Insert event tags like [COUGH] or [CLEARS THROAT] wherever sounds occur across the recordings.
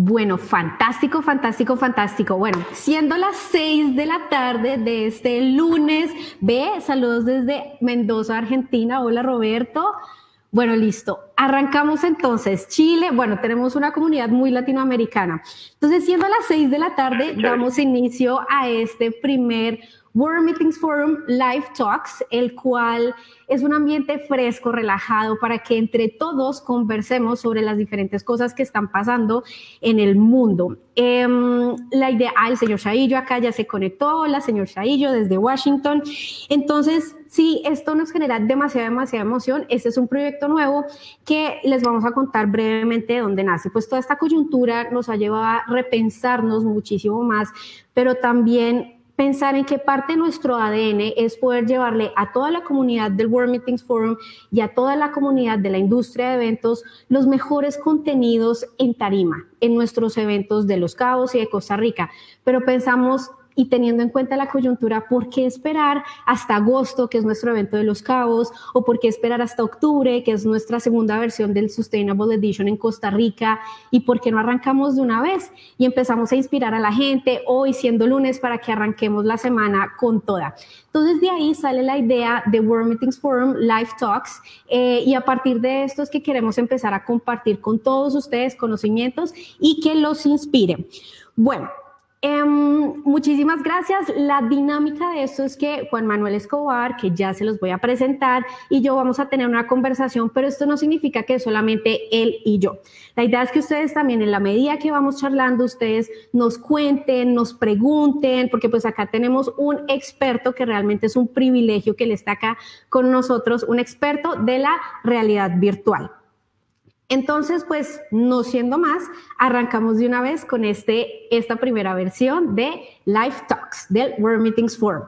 Bueno, fantástico, fantástico, fantástico. Bueno, siendo las seis de la tarde de este lunes, ve, saludos desde Mendoza, Argentina. Hola Roberto. Bueno, listo. Arrancamos entonces. Chile, bueno, tenemos una comunidad muy latinoamericana. Entonces, siendo las seis de la tarde, damos inicio a este primer World Meetings Forum Live Talks, el cual es un ambiente fresco, relajado, para que entre todos conversemos sobre las diferentes cosas que están pasando en el mundo. Em, la idea, ah, el señor Shaillo acá ya se conectó, la señor Shaillo desde Washington. Entonces, si esto nos genera demasiada, demasiada emoción, este es un proyecto nuevo que les vamos a contar brevemente de dónde nace. Pues toda esta coyuntura nos ha llevado a repensarnos muchísimo más, pero también pensar en qué parte de nuestro ADN es poder llevarle a toda la comunidad del World Meetings Forum y a toda la comunidad de la industria de eventos los mejores contenidos en tarima, en nuestros eventos de Los Cabos y de Costa Rica. Pero pensamos y teniendo en cuenta la coyuntura, ¿por qué esperar hasta agosto, que es nuestro evento de los cabos, o por qué esperar hasta octubre, que es nuestra segunda versión del Sustainable Edition en Costa Rica, y por qué no arrancamos de una vez y empezamos a inspirar a la gente hoy siendo lunes para que arranquemos la semana con toda? Entonces de ahí sale la idea de World Meetings Forum Live Talks eh, y a partir de esto es que queremos empezar a compartir con todos ustedes conocimientos y que los inspire. Bueno, Em, muchísimas gracias. La dinámica de esto es que Juan Manuel Escobar, que ya se los voy a presentar, y yo vamos a tener una conversación, pero esto no significa que solamente él y yo. La idea es que ustedes también, en la medida que vamos charlando, ustedes nos cuenten, nos pregunten, porque pues acá tenemos un experto que realmente es un privilegio que le está acá con nosotros, un experto de la realidad virtual. Entonces, pues, no siendo más, arrancamos de una vez con este, esta primera versión de Live Talks del World Meetings Forum.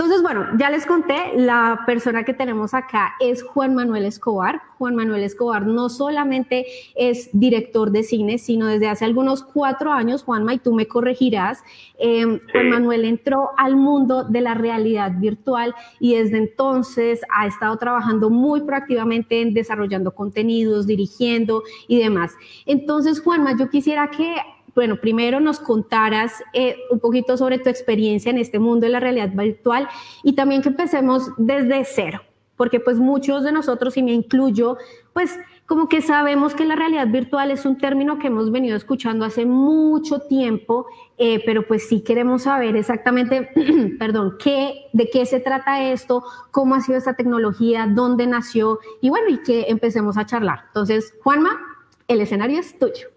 Entonces, bueno, ya les conté, la persona que tenemos acá es Juan Manuel Escobar. Juan Manuel Escobar no solamente es director de cine, sino desde hace algunos cuatro años, Juanma, y tú me corregirás, em, Juan Manuel entró al mundo de la realidad virtual y desde entonces ha estado trabajando muy proactivamente en desarrollando contenidos, dirigiendo y demás. Entonces, Juanma, yo quisiera que bueno, primero nos contaras eh, un poquito sobre tu experiencia en este mundo de la realidad virtual y también que empecemos desde cero, porque pues muchos de nosotros, y me incluyo, pues como que sabemos que la realidad virtual es un término que hemos venido escuchando hace mucho tiempo, eh, pero pues sí queremos saber exactamente, [CLEARS THROAT] perdón, qué, de qué se trata esto, cómo ha sido esta tecnología, dónde nació y bueno, y que empecemos a charlar. Entonces, Juanma, el escenario es tuyo.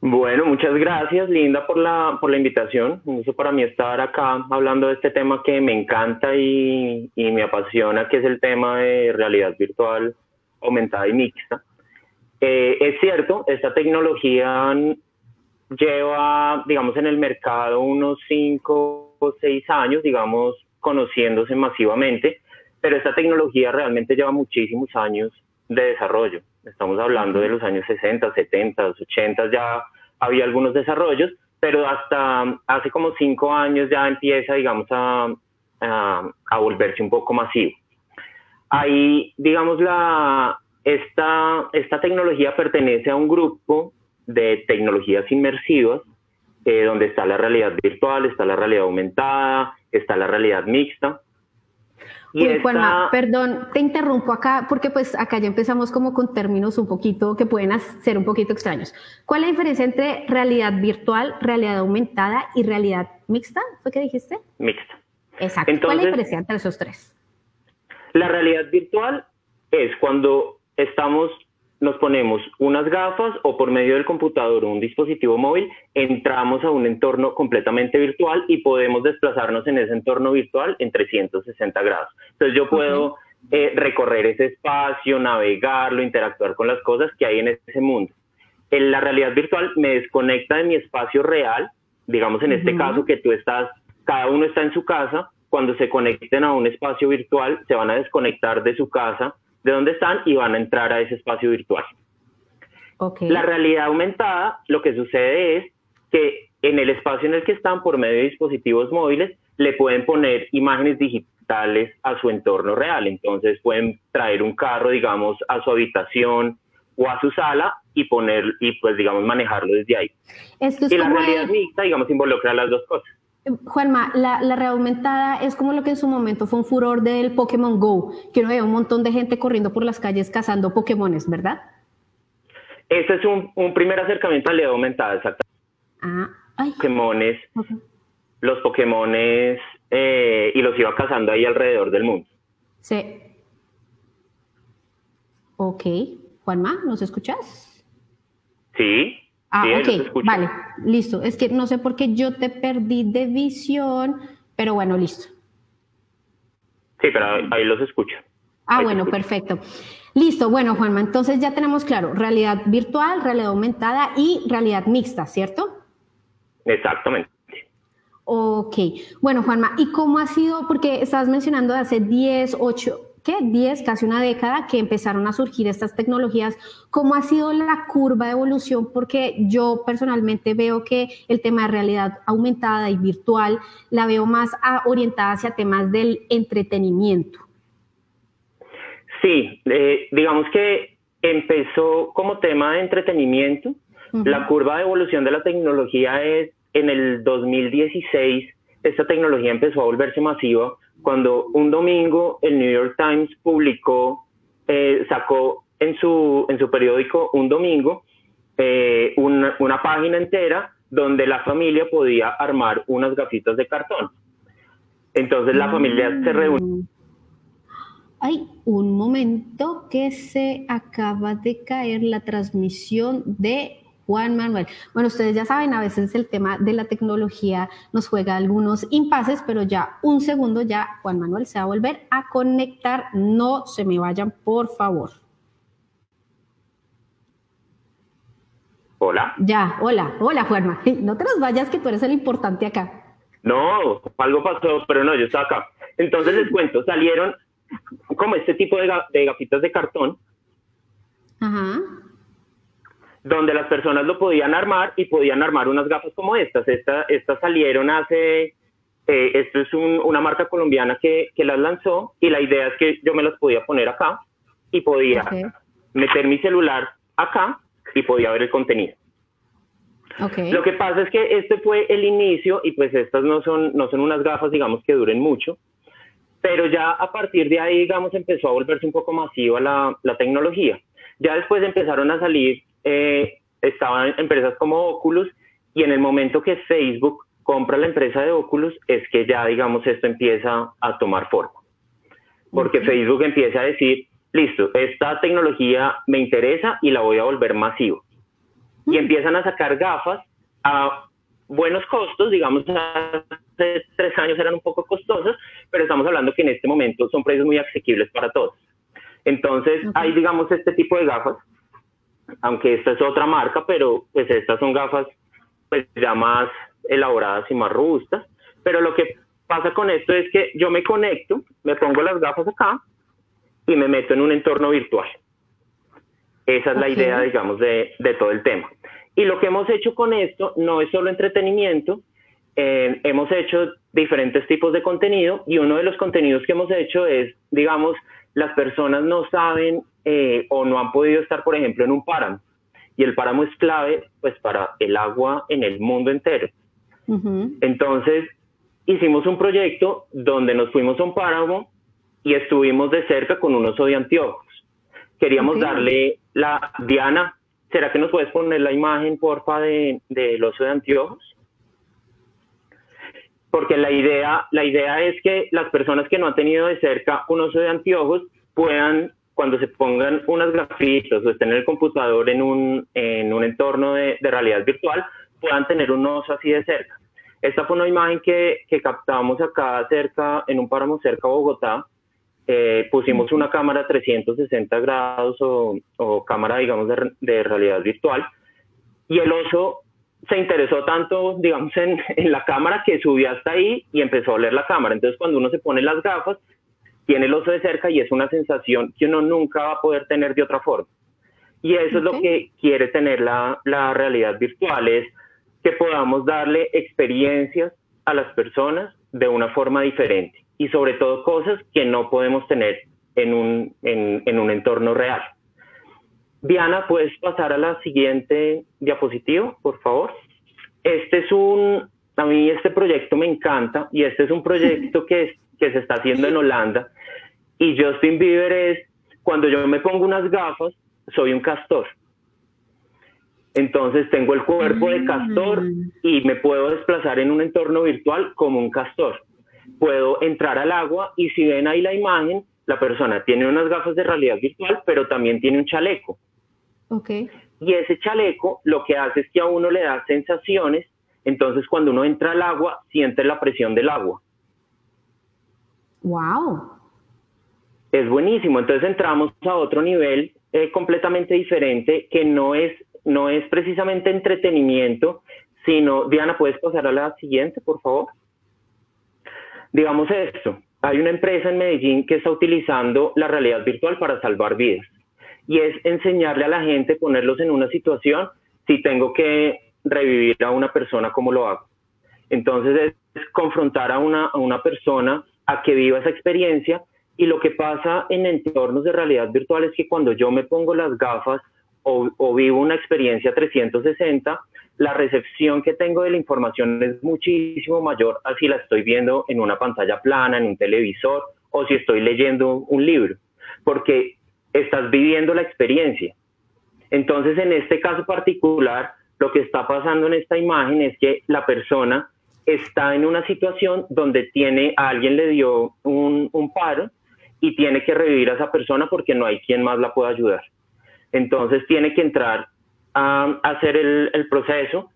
Bueno, muchas gracias, Linda, por la, por la invitación. Eso para mí estar acá hablando de este tema que me encanta y, me apasiona, que es el tema de realidad virtual aumentada y mixta. Eh, es cierto, esta tecnología lleva, digamos, en el mercado unos cinco o seis años, digamos, conociéndose masivamente, pero esta tecnología realmente lleva muchísimos años de desarrollo. Estamos hablando de los años 60, 70, 80, ya había algunos desarrollos, pero hasta hace como cinco años ya empieza, digamos, a, a, volverse un poco masivo. Ahí, digamos, la, esta, esta tecnología pertenece a un grupo de tecnologías inmersivas, eh, donde está la realidad virtual, está la realidad aumentada, está la realidad mixta, Juanma, perdón, te interrumpo acá porque pues acá ya empezamos como con términos un poquito que pueden ser un poquito extraños. ¿Cuál es la diferencia entre realidad virtual, realidad aumentada y realidad mixta? ¿Fue que dijiste? Mixta. Exacto. ¿Cuál es la diferencia entre esos tres? La realidad virtual es cuando estamos nos ponemos unas gafas o por medio del computador o un dispositivo móvil, entramos a un entorno completamente virtual y podemos desplazarnos en ese entorno virtual en 360 grados. Entonces yo puedo eh, recorrer ese espacio, navegarlo, interactuar con las cosas que hay en ese mundo. En la realidad virtual me desconecta de mi espacio real, digamos en este caso que tú estás, cada uno está en su casa, cuando se conecten a un espacio virtual se van a desconectar de su casa de dónde están y van a entrar a ese espacio virtual. La realidad aumentada, lo que sucede es que en el espacio en el que están, por medio de dispositivos móviles, le pueden poner imágenes digitales a su entorno real. Entonces pueden traer un carro, digamos, a su habitación, o a su sala y poner, y pues digamos manejarlo desde ahí. Esto es y la realidad el- mixta, digamos, involucra las dos cosas. Juanma, la, la realidad aumentada es como lo que en su momento fue un furor del Pokémon Go, que uno veía un montón de gente corriendo por las calles cazando Pokémones, ¿verdad? Este es un, un primer acercamiento a la realidad aumentada, exactamente. Ah, ay. Pokémones, ok. los Pokémones, eh, y los iba cazando ahí alrededor del mundo. Sí. Ok. Juanma, ¿nos escuchas? Sí, Ah, sí, ok, vale, listo. Es que no sé por qué yo te perdí de visión, pero bueno, listo. Sí, pero ahí, los escucho. Ah, Ahí bueno, escucho. perfecto. Listo, bueno, Juanma, entonces ya tenemos claro, realidad virtual, realidad aumentada y realidad mixta, ¿cierto? Exactamente. Ok, bueno, Juanma, ¿y cómo ha sido? Porque estabas mencionando de hace 10, 8, ¿qué? 10, casi una década que empezaron a surgir estas tecnologías. ¿Cómo ha sido la curva de evolución? Porque yo personalmente veo que el tema de realidad aumentada y virtual la veo más orientada hacia temas del entretenimiento. Sí, eh, digamos que empezó como tema de entretenimiento. La curva de evolución de la tecnología es en el 2016, esta tecnología empezó a volverse masiva cuando un domingo el New York Times publicó, eh, sacó en su, en su periódico un domingo eh, una, una página entera donde la familia podía armar unas gafitas de cartón. Entonces la familia se. Mm. Ay, un momento que se acaba de caer la transmisión de Juan Manuel. Bueno, ustedes ya saben, a veces el tema de la tecnología nos juega algunos impases, pero ya un segundo, ya Juan Manuel se va a volver a conectar. No se me vayan, por favor. Hola. Ya, hola, hola Juanma. [LAUGHS] No te nos vayas, que tú eres el importante acá. No, algo pasó, pero no, yo estaba acá. Entonces les cuento, salieron como este tipo de, de gafitas de cartón Ajá. Donde las personas lo podían armar y podían armar unas gafas como estas. Esta- estas salieron hace, eh, esto es un- una marca colombiana que, que las lanzó y la idea es que yo me las podía poner acá y podía Ok. meter mi celular acá y podía ver el contenido. Ok. Lo que pasa es que este fue el inicio y pues estas no son, no son unas gafas, digamos, que duren mucho, pero ya a partir de ahí, digamos, empezó a volverse un poco masiva la, la tecnología. Ya después empezaron a salir, eh, estaban empresas como Oculus y en el momento que Facebook compra la empresa de Oculus es que ya, digamos, esto empieza a tomar forma. Porque Ok. Facebook empieza a decir, listo, esta tecnología me interesa y la voy a volver masiva y empiezan a sacar gafas a buenos costos, digamos, hace tres años eran un poco costosas, pero estamos hablando que en este momento son precios muy asequibles para todos. Entonces, Ok. hay, digamos, este tipo de gafas, aunque esta es otra marca, pero pues estas son gafas pues ya más elaboradas y más robustas, pero lo que pasa con esto es que yo me conecto, me pongo las gafas acá y me meto en un entorno virtual. Esa es la Ok. idea, digamos, de, de todo el tema. Y lo que hemos hecho con esto no es solo entretenimiento, eh, hemos hecho diferentes tipos de contenido y uno de los contenidos que hemos hecho es, digamos, las personas no saben eh, o no han podido estar, por ejemplo, en un páramo. Y el páramo es clave, pues, para el agua en el mundo entero. Entonces, hicimos un proyecto donde nos fuimos a un páramo y estuvimos de cerca con un oso de anteojos. Queríamos darle la... Diana, ¿será que nos puedes poner la imagen, porfa, de- del oso de anteojos? Porque la idea, la idea es que las personas que no han tenido de cerca un oso de anteojos puedan, cuando se pongan unas gafitas o estén en el computador en un, en un entorno de, de realidad virtual, puedan tener un oso así de cerca. Esta fue una imagen que, que captamos acá cerca, en un páramo cerca a Bogotá. Eh, pusimos una cámara 360 grados o, o cámara, digamos, de, de realidad virtual. Y el oso se interesó tanto, digamos, en, en la cámara que subió hasta ahí y empezó a oler la cámara. Entonces, cuando uno se pone las gafas, tiene el oso de cerca y es una sensación que uno nunca va a poder tener de otra forma. Y eso es lo que quiere tener la, la realidad virtual, es que podamos darle experiencias a las personas de una forma diferente y sobre todo cosas que no podemos tener en un, en, en un entorno real. Diana, ¿puedes pasar a la siguiente diapositiva, por favor? Este es un, a mí este proyecto me encanta y este es un [LAUGHS] proyecto que, que se está haciendo en Holanda y Justin Bieber es, cuando yo me pongo unas gafas, soy un castor. Entonces tengo el cuerpo de castor mm. y me puedo desplazar en un entorno virtual como un castor. Puedo entrar al agua y si ven ahí la imagen, la persona tiene unas gafas de realidad virtual, pero también tiene un chaleco. Okay. Y ese chaleco lo que hace es que a uno le da sensaciones, entonces cuando uno entra al agua, siente la presión del agua. Wow. Es buenísimo, entonces entramos a otro nivel eh, completamente diferente que no es, no es precisamente entretenimiento, sino, Diana, ¿puedes pasar a la siguiente, por favor? Digamos esto, hay una empresa en Medellín que está utilizando la realidad virtual para salvar vidas y es enseñarle a la gente, ponerlos en una situación, si tengo que revivir a una persona, ¿cómo lo hago? Entonces es confrontar a una, a una persona a que viva esa experiencia y lo que pasa en entornos de realidad virtual es que cuando yo me pongo las gafas o, o vivo una experiencia 360, la recepción que tengo de la información es muchísimo mayor a si la estoy viendo en una pantalla plana, en un televisor o si estoy leyendo un libro, porque estás viviendo la experiencia. Entonces, en este caso particular, lo que está pasando en esta imagen es que la persona está en una situación donde tiene, a alguien le dio un, paro y tiene que revivir a esa persona porque no hay quien más la pueda ayudar. Entonces tiene que entrar a, hacer el, el, proceso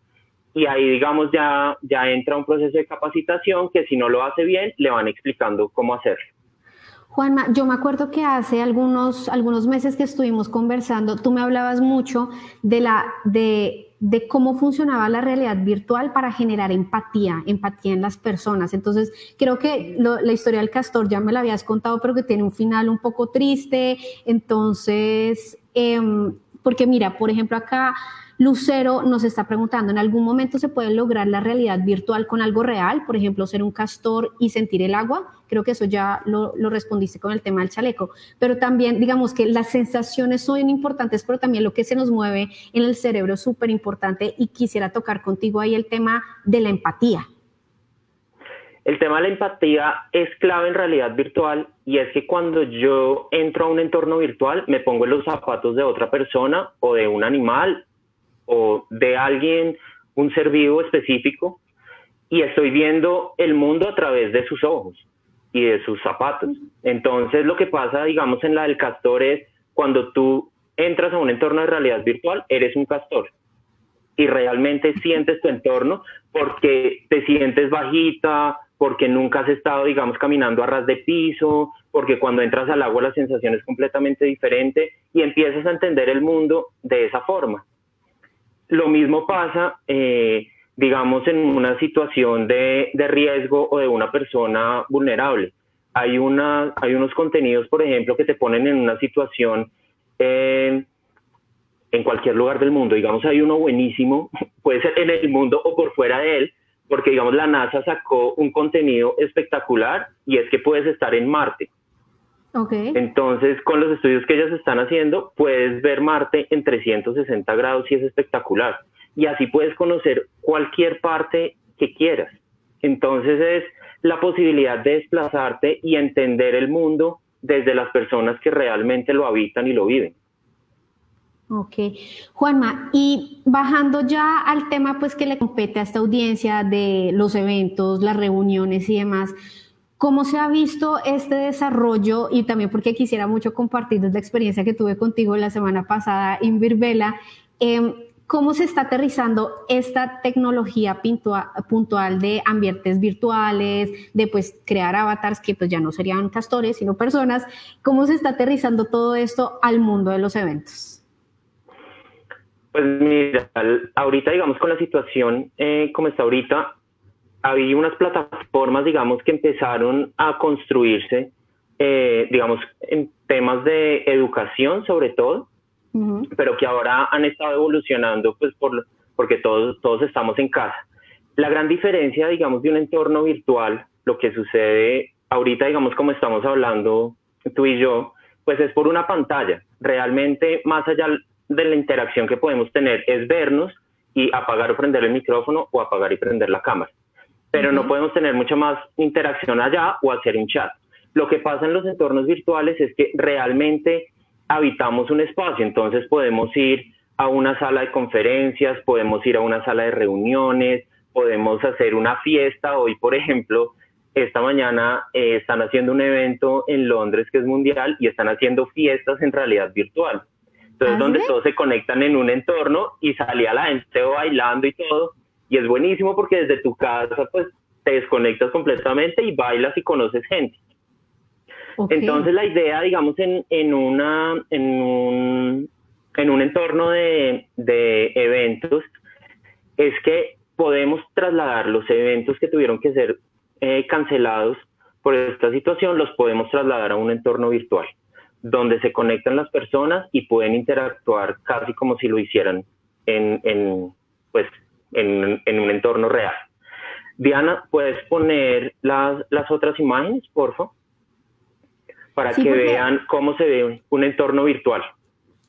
y ahí digamos ya, ya entra un proceso de capacitación que si no lo hace bien le van explicando cómo hacerlo. Juanma, yo me acuerdo que hace algunos, algunos meses que estuvimos conversando, tú me hablabas mucho de, la, de, de cómo funcionaba la realidad virtual para generar empatía, empatía en las personas. Entonces, creo que la historia del castor ya me la habías contado, pero que tiene un final un poco triste. Entonces, em, porque mira, por ejemplo, acá Lucero nos está preguntando, ¿en algún momento se puede lograr la realidad virtual con algo real? Por ejemplo, ser un castor y sentir el agua. Creo que eso ya lo, respondiste con el tema del chaleco. Pero también, digamos que las sensaciones son importantes, pero también lo que se nos mueve en el cerebro es súper importante y quisiera tocar contigo ahí el tema de la empatía. El tema de la empatía es clave en realidad virtual y es que cuando yo entro a un entorno virtual me pongo en los zapatos de otra persona o de un animal o de alguien, un ser vivo específico, y estoy viendo el mundo a través de sus ojos y de sus zapatos. Entonces lo que pasa, digamos, en la del castor es cuando tú entras a un entorno de realidad virtual, eres un castor y realmente sientes tu entorno porque te sientes bajita, porque nunca has estado, digamos, caminando a ras de piso, porque cuando entras al agua la sensación es completamente diferente y empiezas a entender el mundo de esa forma. Lo mismo pasa, eh, digamos, en una situación de, riesgo o de una persona vulnerable. Hay, una, hay unos contenidos, por ejemplo, que te ponen en una situación eh, en cualquier lugar del mundo. Digamos, hay uno buenísimo, [LAUGHS] puede ser en el mundo o por fuera de él, porque, digamos, la NASA sacó un contenido espectacular y es que puedes estar en Marte. Entonces, con los estudios que ellas están haciendo, puedes ver Marte en 360 grados y es espectacular. Y así puedes conocer cualquier parte que quieras. Entonces es la posibilidad de desplazarte y entender el mundo desde las personas que realmente lo habitan y lo viven. Ok. Juanma, y bajando ya al tema pues que le compete a esta audiencia de los eventos, las reuniones y demás, ¿Cómo se ha visto este desarrollo? Y también porque quisiera mucho compartir la experiencia que tuve contigo la semana pasada en Virbela. Em, ¿Cómo se está aterrizando esta tecnología puntual de ambientes virtuales, de pues crear avatars que pues ya no serían castores, sino personas? ¿Cómo se está aterrizando todo esto al mundo de los eventos? Pues mira, ahorita digamos con la situación eh, como está ahorita, había unas plataformas, digamos, que empezaron a construirse, eh, digamos, en temas de educación sobre todo, pero que ahora han estado evolucionando, pues, por, porque todos, todos estamos en casa. La gran diferencia, digamos, de un entorno virtual, lo que sucede ahorita, digamos, como estamos hablando tú y yo, pues es por una pantalla. Realmente, más allá de la interacción que podemos tener es vernos y apagar o prender el micrófono o apagar y prender la cámara. Pero no podemos tener mucha más interacción allá o hacer un chat. Lo que pasa en los entornos virtuales es que realmente habitamos un espacio, entonces podemos ir a una sala de conferencias, podemos ir a una sala de reuniones, podemos hacer una fiesta. Hoy, por ejemplo, esta mañana eh, están haciendo un evento en Londres que es mundial y están haciendo fiestas en realidad virtual. Entonces, ¿Ah, donde todos se conectan en un entorno y salía la gente bailando y todo. Y es buenísimo porque desde tu casa, pues, te desconectas completamente y bailas y conoces gente. Entonces, la idea, digamos, en, en, una, en, un, en un entorno de, de eventos es que podemos trasladar los eventos que tuvieron que ser eh, cancelados por esta situación, los podemos trasladar a un entorno virtual, donde se conectan las personas y pueden interactuar casi como si lo hicieran en, en pues, en, en, un entorno real. Diana, ¿puedes poner las, las otras imágenes, por favor? Para que vean cómo se ve un entorno virtual.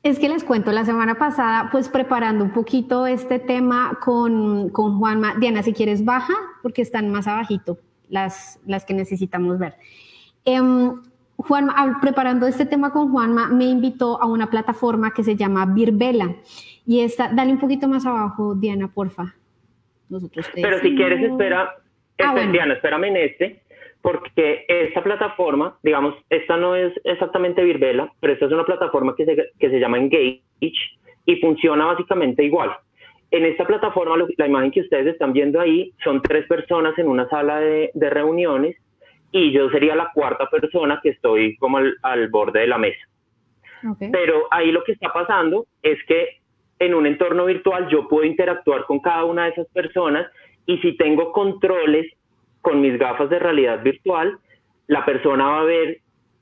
Es que les cuento, la semana pasada, pues preparando un poquito este tema con, con Juanma. Diana, si quieres, baja, porque están más abajito las, las que necesitamos ver. Eh, Juanma, preparando este tema con Juanma, me invitó a una plataforma que se llama Virbela. Y esta, dale un poquito más abajo, Diana, porfa. Nosotros Pero si quieres, espera, ah, este, Diana, espérame en este porque esta plataforma, digamos, esta no es exactamente Virbela, pero esta es una plataforma que se, que se llama Engage y funciona básicamente igual. En esta plataforma, la imagen que ustedes están viendo ahí son tres personas en una sala de, de reuniones y yo sería la cuarta persona que estoy como al, al borde de la mesa. Pero ahí lo que está pasando es que en un entorno virtual yo puedo interactuar con cada una de esas personas y si tengo controles con mis gafas de realidad virtual, la persona va a ver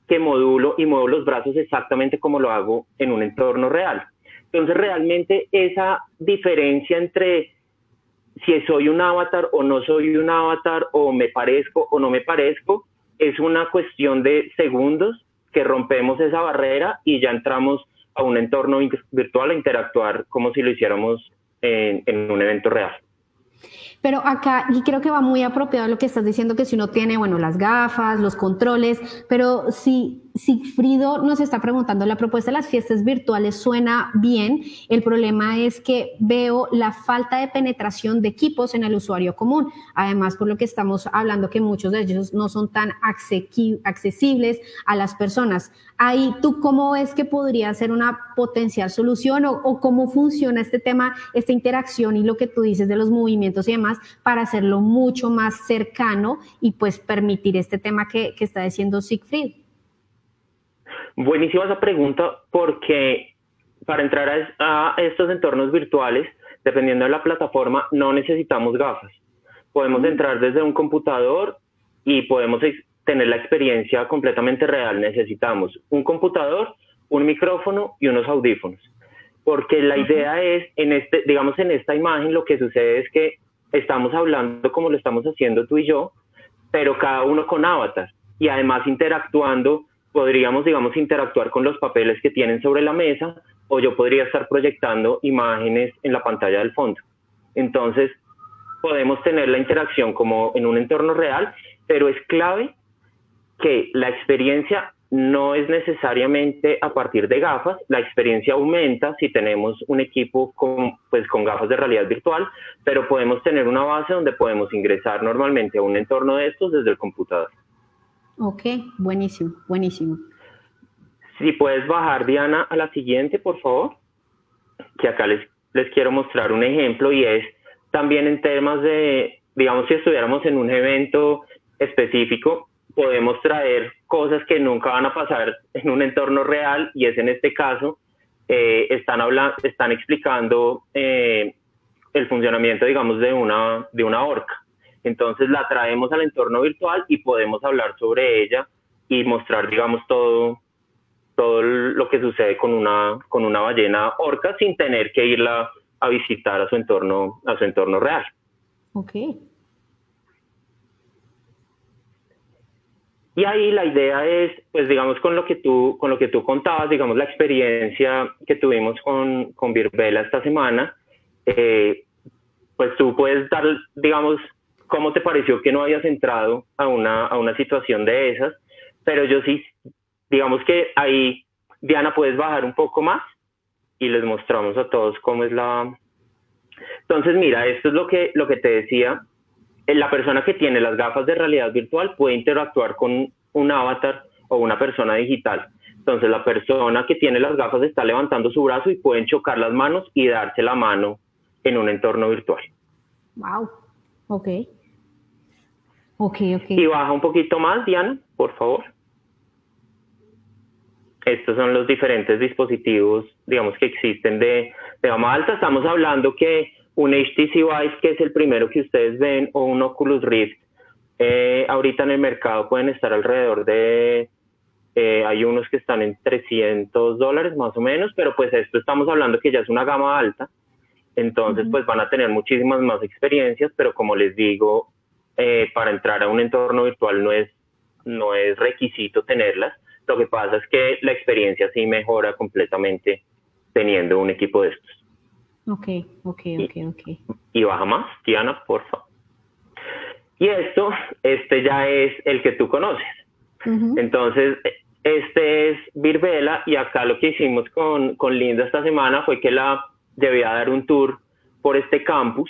que modulo y muevo los brazos exactamente como lo hago en un entorno real. Entonces, realmente esa diferencia entre si soy un avatar o no soy un avatar, o me parezco o no me parezco, es una cuestión de segundos que rompemos esa barrera y ya entramos a un entorno virtual a interactuar como si lo hiciéramos en, en un evento real. Pero acá, y creo que va muy apropiado lo que estás diciendo, que si uno tiene, bueno, las gafas, los controles, pero si Sigfrido nos está preguntando, la propuesta de las fiestas virtuales suena bien, el problema es que veo la falta de penetración de equipos en el usuario común. Además, por lo que estamos hablando, que muchos de ellos no son tan accesibles a las personas. Ahí, ¿tú cómo ves que podría ser una potencial solución o, o cómo funciona este tema, esta interacción y lo que tú dices de los movimientos y demás para hacerlo mucho más cercano y pues permitir este tema que, que está diciendo Siegfried? Buenísima esa pregunta porque para entrar a, estos entornos virtuales, dependiendo de la plataforma, no necesitamos gafas. Podemos entrar desde un computador y podemos tener la experiencia completamente real. Necesitamos un computador, un micrófono y unos audífonos. Porque la idea es, en este, digamos, en esta imagen lo que sucede es que estamos hablando como lo estamos haciendo tú y yo, pero cada uno con avatar y además interactuando podríamos, digamos, interactuar con los papeles que tienen sobre la mesa o yo podría estar proyectando imágenes en la pantalla del fondo. Entonces, podemos tener la interacción como en un entorno real, pero es clave que la experiencia no es necesariamente a partir de gafas, la experiencia aumenta si tenemos un equipo con, pues, con gafas de realidad virtual, pero podemos tener una base donde podemos ingresar normalmente a un entorno de estos desde el computador. Ok, buenísimo, buenísimo. Si puedes bajar, Diana, a la siguiente, por favor, que acá les, les quiero mostrar un ejemplo y es también en temas de, digamos, si estuviéramos en un evento específico, podemos traer cosas que nunca van a pasar en un entorno real y es en este caso, eh, están, hablando, están explicando eh, el funcionamiento, digamos, de una, de una orca. Entonces la traemos al entorno virtual y podemos hablar sobre ella y mostrar, digamos, todo, todo lo que sucede con una, con una ballena orca sin tener que irla a visitar a su entorno, a su entorno real. Ok. Y ahí la idea es, pues digamos, con lo que tú, con lo que tú contabas, digamos, la experiencia que tuvimos con, con Virbela esta semana, eh, pues tú puedes dar, digamos, cómo te pareció que no habías entrado a una, a una situación de esas, pero yo sí, digamos que ahí, Diana, puedes bajar un poco más y les mostramos a todos cómo es la... Entonces, mira, esto es lo que, lo que te decía, la persona que tiene las gafas de realidad virtual puede interactuar con un avatar o una persona digital. Entonces la persona que tiene las gafas está levantando su brazo y pueden chocar las manos y darse la mano en un entorno virtual. Wow. Ok. Ok, ok. Y baja un poquito más, Diana, por favor. Estos son los diferentes dispositivos, digamos, que existen de, de gama alta. Estamos hablando que un HTC Vive, que es el primero que ustedes ven, o un Oculus Rift, eh, ahorita en el mercado pueden estar alrededor de, eh, hay unos que están en 300 dólares más o menos, pero pues esto estamos hablando que ya es una gama alta, entonces pues van a tener muchísimas más experiencias, pero como les digo, eh, para entrar a un entorno virtual no es, no es requisito tenerlas, lo que pasa es que la experiencia sí mejora completamente teniendo un equipo de estos. Ok, ok, ok, ok. Y baja más, Diana, por favor. Y esto, este ya es el que tú conoces. Entonces, este es Virbela y acá lo que hicimos con, con Linda esta semana fue que la llevé a dar un tour por este campus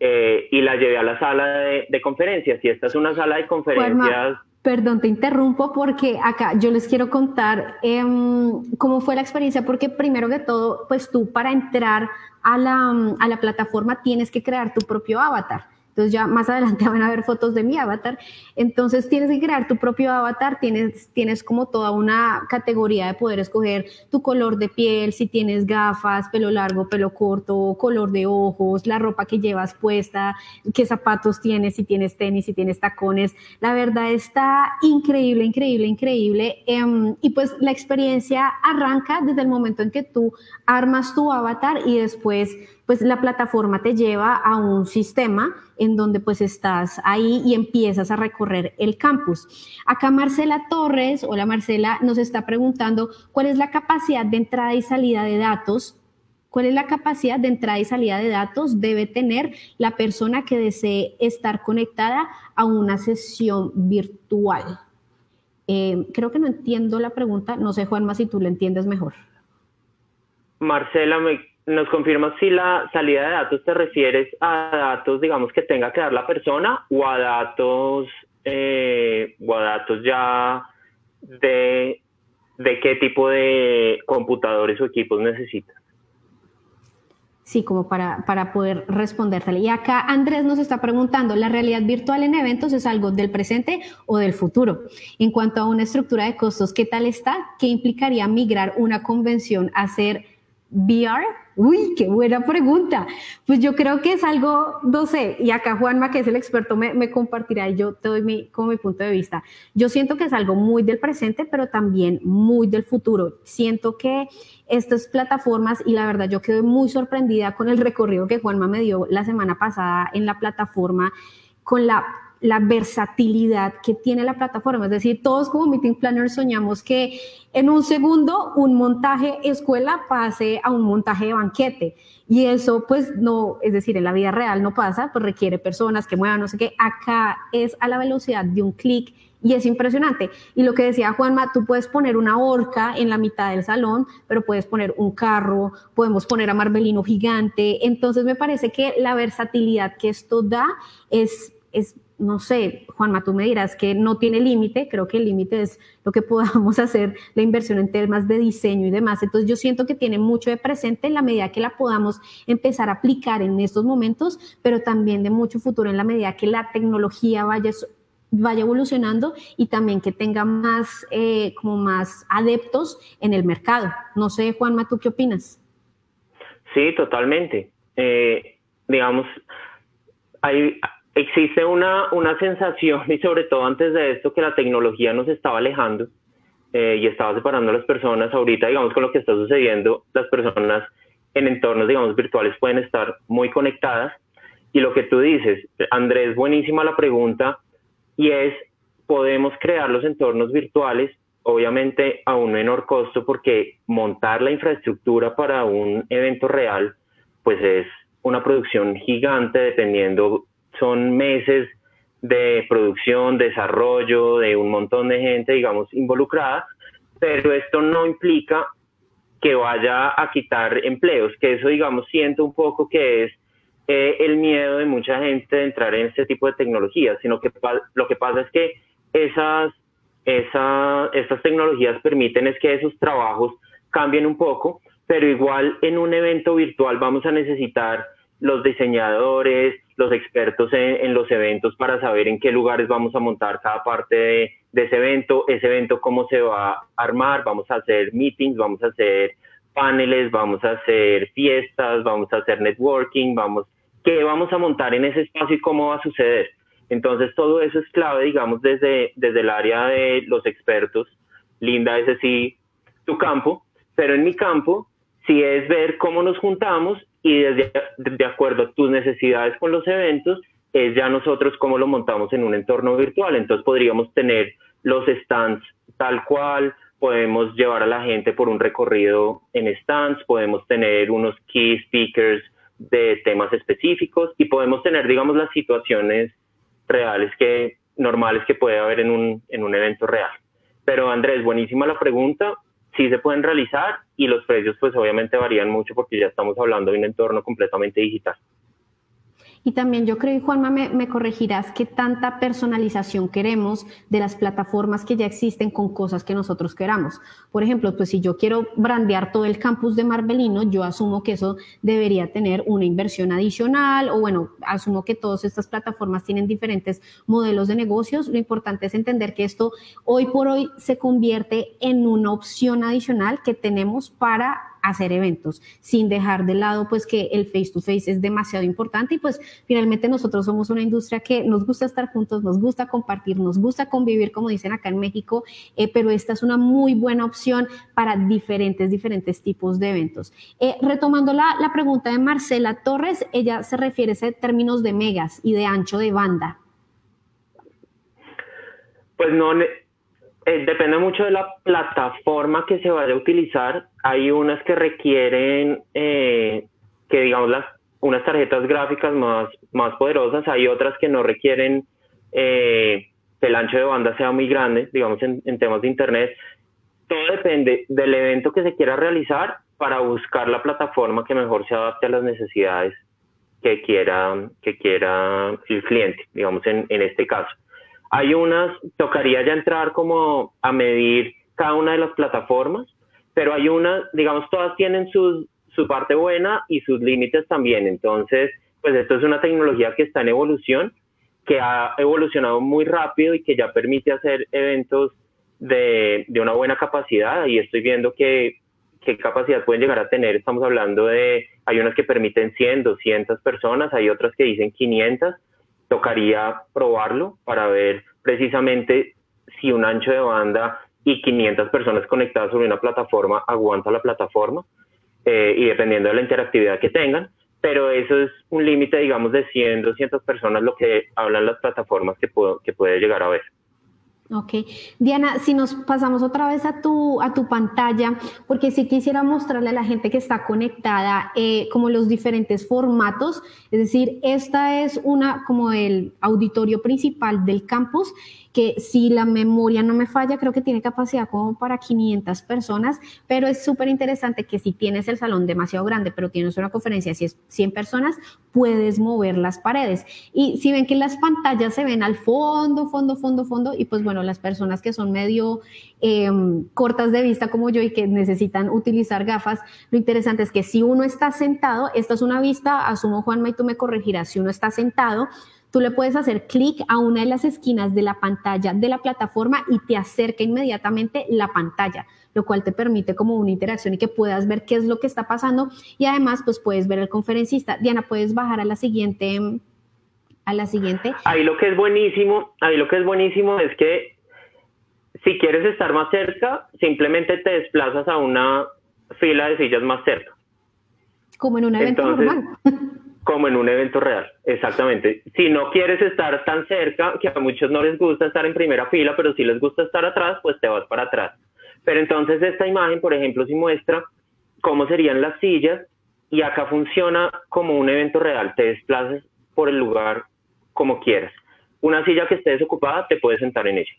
eh, y la llevé a la sala de, conferencias. Y esta es una sala de conferencias. Perdón, te interrumpo porque acá yo les quiero contar em, cómo fue la experiencia, porque primero que todo, pues tú para entrar a la, a la plataforma tienes que crear tu propio avatar. Entonces ya más adelante [LAUGHS] van a ver fotos de mi avatar. Entonces tienes que crear tu propio avatar, tienes, tienes como toda una categoría de poder escoger tu color de piel, si tienes gafas, pelo largo, pelo corto, color de ojos, la ropa que llevas puesta, qué zapatos tienes, si tienes tenis, si tienes tacones. La verdad está increíble, increíble, increíble. Em, y pues la experiencia arranca desde el momento en que tú armas tu avatar y después pues la plataforma te lleva a un sistema en donde pues estás ahí y empiezas a recorrer el campus. Acá Marcela Torres, hola Marcela, nos está preguntando cuál es la capacidad de entrada y salida de datos ¿Cuál es la capacidad de entrada y salida de datos debe tener la persona que desee estar conectada a una sesión virtual? Eh, creo que no entiendo la pregunta. No sé, Juanma, si tú la entiendes mejor. Marcela, me nos confirmas si la salida de datos te refieres a datos, digamos, que tenga que dar la persona o a datos, eh, o a datos ya de, de qué tipo de computadores o equipos necesitas. Sí, como para, para poder respondértela. Y acá Andrés nos está preguntando, ¿la realidad virtual en eventos es algo del presente o del futuro? En cuanto a una estructura de costos, ¿qué tal está? ¿Qué implicaría migrar una convención a ser VR? Uy, qué buena pregunta. Pues yo creo que es algo, no sé, y acá Juanma, que es el experto, me, compartirá y yo te doy mi, como mi punto de vista. Yo siento que es algo muy del presente, pero también muy del futuro. Siento que estas plataformas, y la verdad yo quedé muy sorprendida con el recorrido que Juanma me dio la semana pasada en la plataforma, con la la versatilidad que tiene la plataforma. Es decir, todos como Meeting Planner soñamos que en un segundo un montaje escuela pase a un montaje de banquete. Y eso pues no, es decir, en la vida real no pasa, pues requiere personas que muevan, no sé qué. Acá es a la velocidad de un clic y es impresionante. Y lo que decía Juanma, tú puedes poner una horca en la mitad del salón, pero puedes poner un carro, podemos poner a Marbelino gigante. Entonces me parece que la versatilidad que esto da es, es no sé, Juanma, tú me dirás que no tiene límite, creo que el límite es lo que [LAUGHS] podamos hacer, la inversión en temas de diseño y demás. Entonces yo siento que tiene mucho de presente en la medida que la podamos empezar a aplicar en estos momentos, pero también de mucho futuro en la medida que la tecnología vaya vaya evolucionando y también que tenga más, eh, como más adeptos en el mercado. No sé, Juanma, ¿tú qué opinas? Sí, totalmente. Eh, digamos, hay, existe una, una sensación, y sobre todo antes de esto, que la tecnología nos estaba alejando eh, y estaba separando a las personas. Ahorita, digamos, con lo que está sucediendo, las personas en entornos, digamos, virtuales pueden estar muy conectadas. Y lo que tú dices, Andrés, buenísima la pregunta, y es, podemos crear los entornos virtuales, obviamente a un menor costo, porque montar la infraestructura para un evento real, pues es una producción gigante, dependiendo, son meses de producción, desarrollo, de un montón de gente, digamos, involucrada, pero esto no implica que vaya a quitar empleos, que eso, digamos, siento un poco que es eh, el miedo de mucha gente de entrar en este tipo de tecnologías, sino que lo que pasa es que esas, esa, estas tecnologías permiten es que esos trabajos cambien un poco, pero igual en un evento virtual vamos a necesitar los diseñadores, los expertos en, los eventos para saber en qué lugares vamos a montar cada parte de, de, ese evento, ese evento cómo se va a armar, vamos a hacer meetings, vamos a hacer paneles, vamos a hacer fiestas, vamos a hacer networking, vamos, qué vamos a montar en ese espacio y cómo va a suceder. Entonces todo eso es clave, digamos, desde, desde el área de los expertos. Linda, ese sí, tu campo, pero en mi campo sí es ver cómo nos juntamos y desde, de acuerdo a tus necesidades con los eventos, es ya nosotros cómo lo montamos en un entorno virtual. Entonces podríamos tener los stands tal cual, podemos llevar a la gente por un recorrido en stands, podemos tener unos key speakers de temas específicos y podemos tener, digamos, las situaciones reales que normales que puede haber en un, en un evento real. Pero Andrés, buenísima la pregunta sí se pueden realizar y los precios pues obviamente varían mucho porque ya estamos hablando de un entorno completamente digital. Y también yo creo, y Juanma, me, me, corregirás que tanta personalización queremos de las plataformas que ya existen con cosas que nosotros queramos. Por ejemplo, pues si yo quiero brandear todo el campus de Marbelino, yo asumo que eso debería tener una inversión adicional o bueno, asumo que todas estas plataformas tienen diferentes modelos de negocios. Lo importante es entender que esto hoy por hoy se convierte en una opción adicional que tenemos para hacer eventos, sin dejar de lado pues que el face to face es demasiado importante y pues finalmente nosotros somos una industria que nos gusta estar juntos, nos gusta compartir, nos gusta convivir, como dicen acá en México, eh, pero esta es una muy buena opción para diferentes, diferentes tipos de eventos. Eh, retomando la, la pregunta de Marcela Torres, ella se refiere a términos de megas y de ancho de banda. Pues no, eh, depende mucho de la plataforma que se vaya a utilizar. Hay unas que requieren eh, que, digamos, las, unas tarjetas gráficas más, más poderosas. Hay otras que no requieren eh, que el ancho de banda sea muy grande, digamos, en, en temas de Internet. Todo depende del evento que se quiera realizar para buscar la plataforma que mejor se adapte a las necesidades que quiera, que quiera el cliente, digamos, en, en este caso. Hay unas, tocaría ya entrar como a medir cada una de las plataformas, pero hay unas, digamos, todas tienen su parte buena y sus límites también. Entonces, pues esto es una tecnología que está en evolución, que ha evolucionado muy rápido y que ya permite hacer eventos de, de una buena capacidad. Y estoy viendo que qué capacidad pueden llegar a tener. Estamos hablando de, hay unas que permiten 100, 200 personas, hay otras que dicen 500 tocaría probarlo para ver precisamente si un ancho de banda y 500 personas conectadas sobre una plataforma aguanta la plataforma eh, y dependiendo de la interactividad que tengan, pero eso es un límite, digamos, de 100, 200 personas lo que hablan las plataformas que, puedo, que puede llegar a ver. Ok. Diana, si nos pasamos otra vez a tu, a tu pantalla, porque sí quisiera mostrarle a la gente que está conectada eh, como los diferentes formatos, es decir, esta es una como el auditorio principal del campus que si la memoria no me falla, creo que tiene capacidad como para 500 personas, pero es súper interesante que si tienes el salón demasiado grande, pero tienes una conferencia de 100 personas, puedes mover las paredes. Y si ven que las pantallas se ven al fondo, fondo, fondo, fondo, y pues bueno, las personas que son medio em, cortas de vista como yo y que necesitan utilizar gafas, lo interesante es que si uno está sentado, esta es una vista, asumo Juanma y tú me corregirás, si uno está sentado, Tú le puedes hacer clic a una de las esquinas de la pantalla de la plataforma y te acerca inmediatamente la pantalla, lo cual te permite como una interacción y que puedas ver qué es lo que está pasando y además pues puedes ver al conferencista. Diana, puedes bajar a la siguiente a la siguiente. Ahí lo que es buenísimo, ahí lo que es buenísimo es que si quieres estar más cerca, simplemente te desplazas a una fila de sillas más cerca. Como en un evento normal. [LAUGHS] como en un evento real, exactamente. Si no quieres estar tan cerca, que a muchos no les gusta estar en primera fila, pero si les gusta estar atrás, pues te vas para atrás. Pero entonces esta imagen, por ejemplo, si muestra cómo serían las sillas y acá funciona como un evento real, te desplazas por el lugar como quieras. Una silla que esté desocupada, te puedes sentar en ella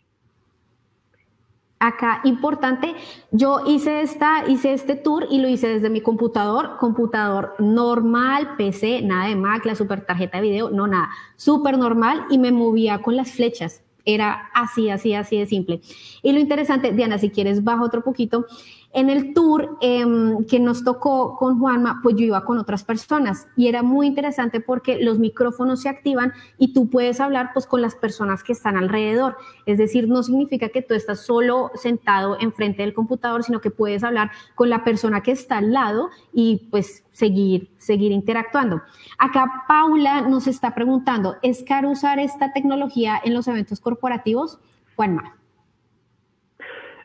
acá importante, yo hice esta, hice este tour y lo hice desde mi computador, computador normal, PC, nada de Mac, la super tarjeta de video, no nada, súper normal y me movía con las flechas. Era así, así, así de simple. Y lo interesante, Diana, si quieres baja otro poquito, en el tour em, que nos tocó con Juanma, pues yo iba con otras personas y era muy interesante porque los micrófonos se activan y tú puedes hablar pues con las personas que están alrededor. Es decir, no significa que tú estás solo sentado enfrente del computador, sino que puedes hablar con la persona que está al lado y pues seguir, seguir interactuando. Acá Paula nos está preguntando, ¿es caro usar esta tecnología en los eventos corporativos? Juanma.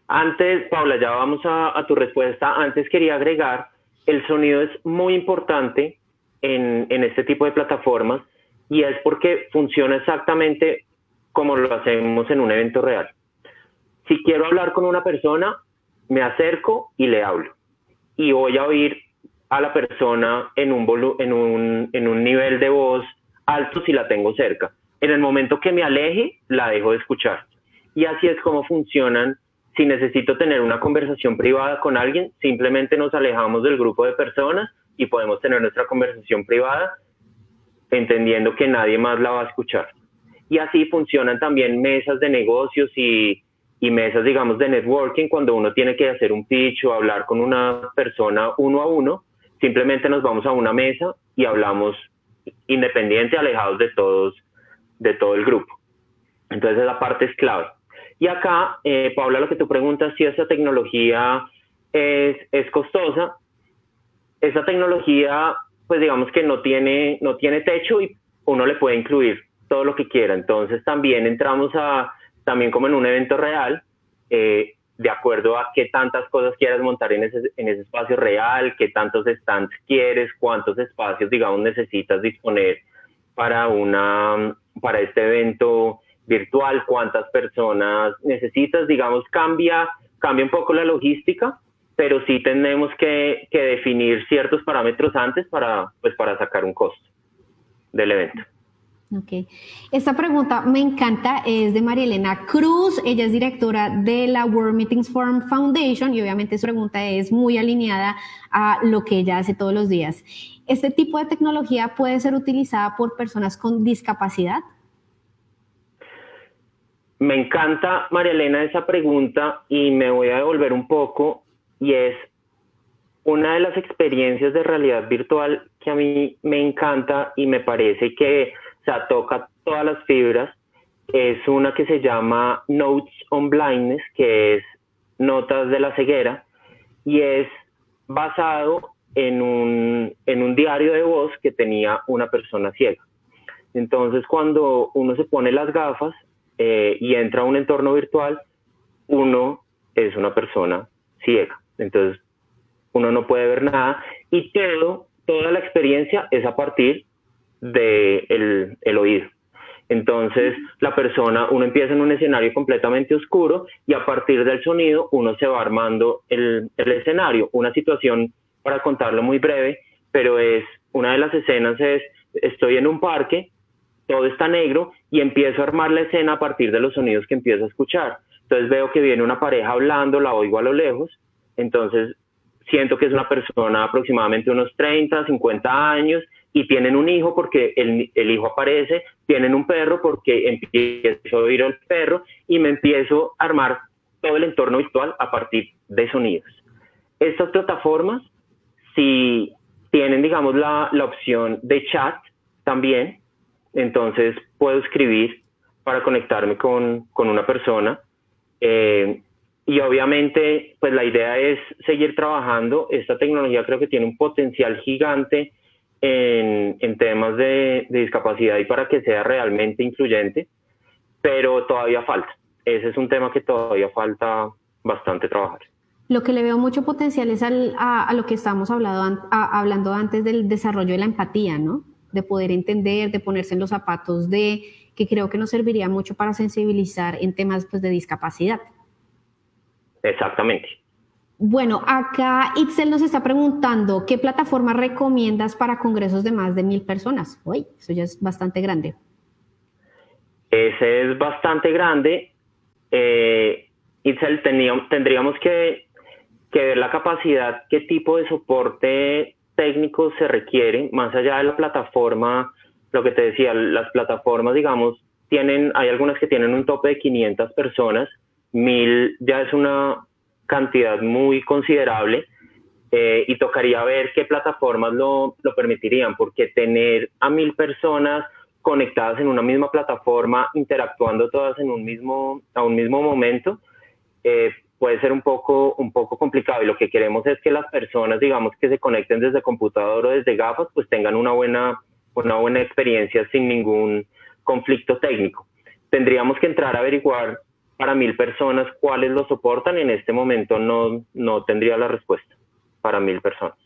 Antes, Paula, ya vamos a, tu respuesta. Antes quería agregar, el sonido es muy importante en, en este tipo de plataformas y es porque funciona exactamente como lo hacemos en un evento real. Si quiero hablar con una persona, me acerco y le hablo. Y voy a oír a la persona en un, en un, en un nivel de voz alto si la tengo cerca. En el momento que me aleje, la dejo de escuchar. Y así es como funcionan si necesito tener una conversación privada con alguien, simplemente nos alejamos del grupo de personas y podemos tener nuestra conversación privada entendiendo que nadie más la va a escuchar. Y así funcionan también mesas de negocios y, y mesas, digamos, de networking cuando uno tiene que hacer un pitch o hablar con una persona uno a uno. Simplemente nos vamos a una mesa y hablamos independiente, alejados de todos, de todo el grupo. Entonces la parte es clave. Y acá, eh, Paula, lo que tú preguntas, si esa tecnología es, costosa, esa tecnología, pues digamos que no tiene, no tiene techo y uno le puede incluir todo lo que quiera. Entonces también entramos a, también como en un evento real, eh, de acuerdo a qué tantas cosas quieras montar en ese, en ese espacio real, qué tantos stands quieres, cuántos espacios, digamos, necesitas disponer para, una, para este evento virtual, cuántas personas necesitas, digamos, cambia, cambia un poco la logística, pero sí tenemos que, definir ciertos parámetros antes para, pues, para sacar un costo del evento. Ok. Esta pregunta me encanta, es de María Elena Cruz, ella es directora de la World Meetings Forum Foundation y obviamente su pregunta es muy alineada a lo que ella hace todos los días. ¿Este tipo de tecnología puede ser utilizada por personas con discapacidad? Me encanta, María Elena, esa pregunta y me voy a devolver un poco y es una de las experiencias de realidad virtual que a mí me encanta y me parece que se toca todas las fibras es una que se llama Notes on Blindness, que es Notas de la Ceguera, y es basado en un, en un diario de voz que tenía una persona ciega. Entonces, cuando uno se pone las gafas, eh, y entra a un entorno virtual, uno es una persona ciega. Entonces, uno no puede ver nada y todo, toda la experiencia es a partir del de el oído. Entonces, la persona, uno empieza en un escenario completamente oscuro y a partir del sonido uno se va armando el, el escenario. Una situación, para contarlo muy breve, pero es, una de las escenas es, estoy en un parque todo está negro y empiezo a armar la escena a partir de los sonidos que empiezo a escuchar. Entonces veo que viene una pareja hablando, la oigo a lo lejos, entonces siento que es una persona aproximadamente unos 30, 50 años y tienen un hijo porque el, el hijo aparece, tienen un perro porque empiezo a oír al perro y me empiezo a armar todo el entorno virtual a partir de sonidos. Estas plataformas, si tienen, digamos, la, la opción de chat también, entonces puedo escribir para conectarme con, una persona. Eh, y obviamente, pues la idea es seguir trabajando. Esta tecnología creo que tiene un potencial gigante en, temas de, discapacidad y para que sea realmente incluyente, pero todavía falta. Ese es un tema que todavía falta bastante trabajar. Lo que le veo mucho potencial es a, lo que estábamos hablando, hablando antes del desarrollo de la empatía, ¿no? De poder entender, de ponerse en los zapatos de, que creo que nos serviría mucho para sensibilizar en temas pues, de discapacidad. Exactamente. Bueno, acá Itzel nos está preguntando, ¿qué plataforma recomiendas para congresos de más de mil personas? Uy, eso ya es bastante grande. Ese es bastante grande. Eh, Itzel, tendríamos que, que ver la capacidad, qué tipo de soporte técnico se requiere, más allá de la plataforma, lo que te decía, las plataformas, digamos, tienen, hay algunas que tienen un tope de 500 personas, mil ya es una cantidad muy considerable eh, y tocaría ver qué plataformas lo, lo, permitirían, porque tener a mil personas conectadas en una misma plataforma, interactuando todas en un mismo, a un mismo momento, eh, puede ser un poco, un poco complicado. Y lo que queremos es que las personas, digamos, que se conecten desde computador o desde gafas, pues tengan una buena, una buena experiencia sin ningún conflicto técnico. Tendríamos que entrar a averiguar para mil personas cuáles lo soportan. En este momento no, no tendría la respuesta para mil personas.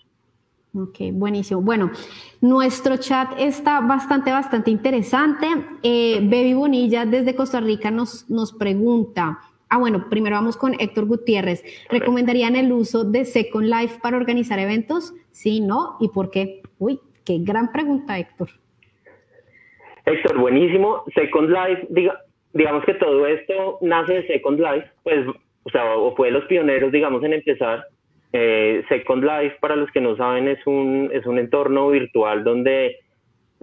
Ok, buenísimo. Bueno, nuestro chat está bastante, bastante interesante. Eh, Baby Bonilla desde Costa Rica nos, nos pregunta, ah, bueno, primero vamos con Héctor Gutiérrez. ¿Recomendarían el uso de Second Life para organizar eventos? Sí, no, ¿y por qué? Uy, qué gran pregunta, Héctor. Héctor, buenísimo. Second Life, diga, digamos que todo esto nace de Second Life, pues, o sea, o fue los pioneros, digamos, en empezar. Eh, Second Life, para los que no saben, es un, es un entorno virtual donde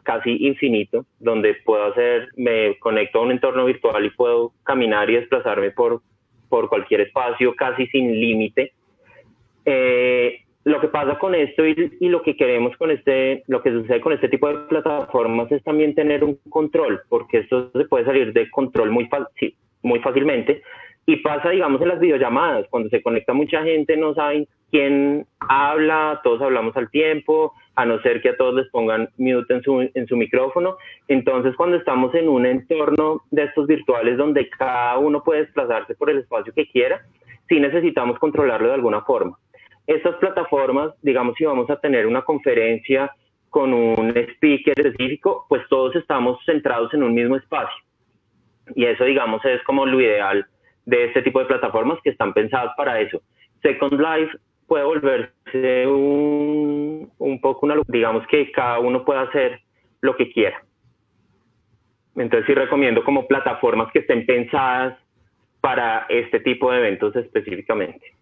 casi infinito, donde puedo hacer, me conecto a un entorno virtual y puedo caminar y desplazarme por, por cualquier espacio casi sin límite. Eh, lo que pasa con esto y, lo que queremos con este, lo que sucede con este tipo de plataformas es también tener un control, porque esto se puede salir de control muy, muy fácilmente. Y pasa, digamos, en las videollamadas, cuando se conecta mucha gente, no saben quién habla, todos hablamos al tiempo, a no ser que a todos les pongan mute en su, en su micrófono. Entonces, cuando estamos en un entorno de estos virtuales donde cada uno puede desplazarse por el espacio que quiera, sí necesitamos controlarlo de alguna forma estas plataformas, digamos, si vamos a tener una conferencia con un speaker específico, pues todos estamos centrados en un mismo espacio. Y eso, digamos, es como lo ideal de este tipo de plataformas que están pensadas para eso. Second Life puede volverse un, un poco una, digamos que cada uno puede hacer lo que quiera. Entonces sí recomiendo como plataformas que estén pensadas para este tipo de eventos específicamente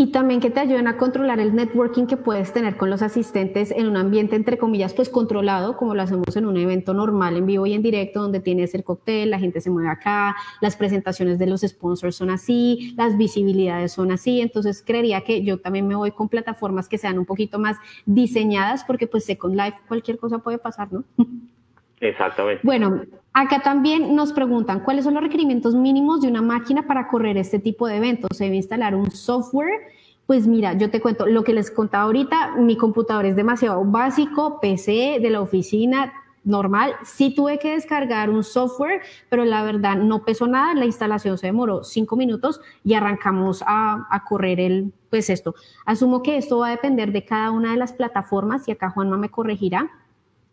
y también que te ayuden a controlar el networking que puedes tener con los asistentes en un ambiente, entre comillas, pues controlado, como lo hacemos en un evento normal, en vivo y en directo, donde tienes el cóctel, la gente se mueve acá, las presentaciones de los sponsors son así, las visibilidades son así. Entonces, creería que yo también me voy con plataformas que sean un poquito más diseñadas, porque pues Second Life, cualquier cosa puede pasar, ¿no? [LAUGHS] Exactamente. Bueno, acá también nos preguntan cuáles son los requerimientos mínimos de una máquina para correr este tipo de eventos. ¿Se debe instalar un software? Pues mira, yo te cuento lo que les contaba ahorita, mi computador es demasiado básico, PC de la oficina, normal. Sí tuve que descargar un software, pero la verdad no pesó nada. La instalación se demoró cinco minutos y arrancamos a, a, correr el, pues esto. Asumo que esto va a depender de cada una de las plataformas y acá Juanma me corregirá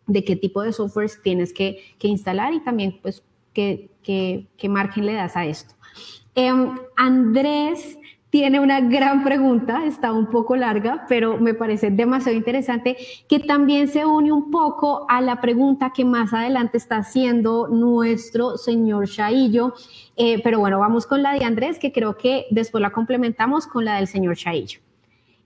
de qué tipo de softwares tienes que, instalar y también pues qué, qué, margen le das a esto. Em, Andrés tiene una gran pregunta, está un poco larga, pero me parece demasiado interesante, que también se une un poco a la pregunta que más adelante está haciendo nuestro señor Chaillo. Eh, pero bueno, vamos con la de Andrés, que creo que después la complementamos con la del señor Chaillo.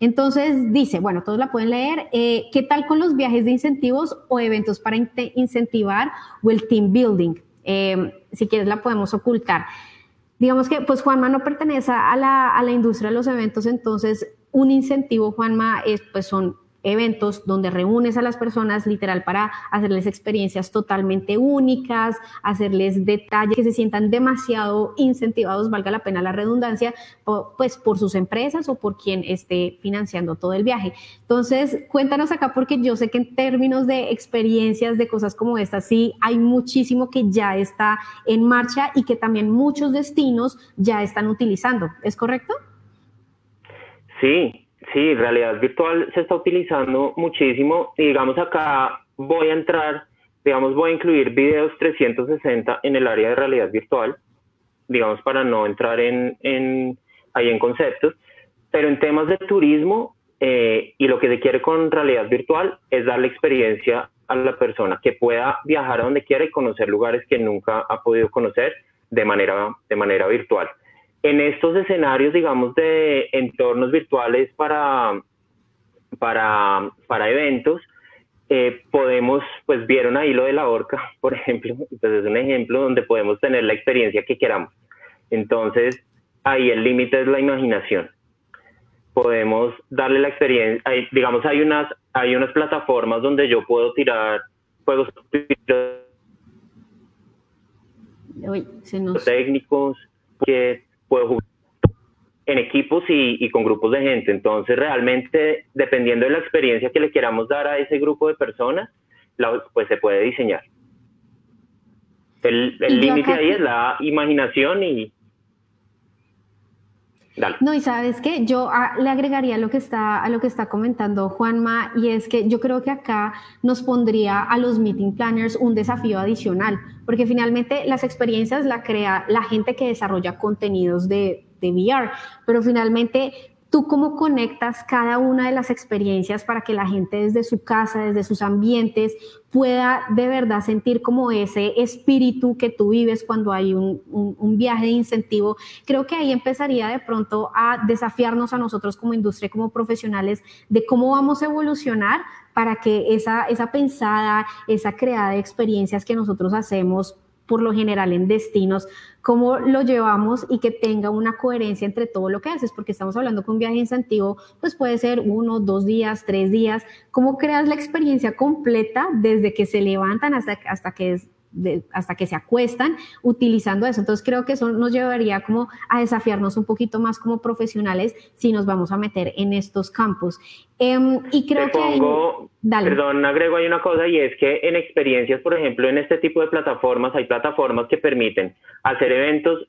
Entonces dice, bueno, todos la pueden leer, eh, ¿qué tal con los viajes de incentivos o eventos para incentivar o el team building? Eh, si quieres la podemos ocultar. Digamos que pues Juanma no pertenece a la, a la industria de los eventos, entonces un incentivo, Juanma, es, pues son eventos donde reúnes a las personas literal para hacerles experiencias totalmente únicas, hacerles detalles que se sientan demasiado incentivados, valga la pena la redundancia, pues por sus empresas o por quien esté financiando todo el viaje. Entonces, cuéntanos acá porque yo sé que en términos de experiencias de cosas como estas, sí hay muchísimo que ya está en marcha y que también muchos destinos ya están utilizando. ¿Es correcto? Sí, Sí, realidad virtual se está utilizando muchísimo y digamos acá voy a entrar, digamos, voy a incluir videos 360 en el área de realidad virtual, digamos, para no entrar en, en ahí en conceptos, pero en temas de turismo eh, y lo que se quiere con realidad virtual es darle experiencia a la persona que pueda viajar a donde quiera y conocer lugares que nunca ha podido conocer de manera, de manera virtual. En estos escenarios, digamos, de entornos virtuales para, para, para eventos, eh, podemos, pues vieron ahí lo de la horca, [LAUGHS] por ejemplo, entonces es un ejemplo donde podemos tener la experiencia que queramos. Entonces, ahí el límite es la imaginación podemos darle la experiencia, digamos, hay unas, hay unas plataformas donde yo puedo tirar juegos técnicos que puedo jugar en equipos y, con grupos de gente. Entonces, realmente, dependiendo de la experiencia que le queramos dar a ese grupo de personas, pues se puede diseñar. El límite ahí es la imaginación y, no, y sabes que yo ah, le agregaría lo que está, a lo que está comentando Juanma, y es que yo creo que acá nos pondría a los meeting planners un desafío adicional, porque finalmente las experiencias la crea la gente que desarrolla contenidos de, de VR, pero finalmente ¿Tú cómo conectas cada una de las experiencias para que la gente desde su casa, desde sus ambientes, pueda de verdad sentir como ese espíritu que tú vives cuando hay un, viaje de incentivo? Creo que ahí empezaría de pronto a desafiarnos a nosotros como industria, como profesionales, de cómo vamos a evolucionar para que esa, esa pensada, esa creada de experiencias que nosotros hacemos por lo general en destinos, cómo lo llevamos y que tenga una coherencia entre todo lo que haces, porque estamos hablando que un viaje incentivo, pues puede ser uno, dos días, tres días, cómo creas la experiencia completa desde que se levantan hasta, hasta que es hasta que se acuestan utilizando eso. Entonces creo que eso nos llevaría como a desafiarnos un poquito más como profesionales si nos vamos a meter en estos campos. Em, y creo que... Perdón, agrego ahí una cosa y es que en experiencias, por ejemplo, en este tipo de plataformas, hay plataformas que permiten hacer eventos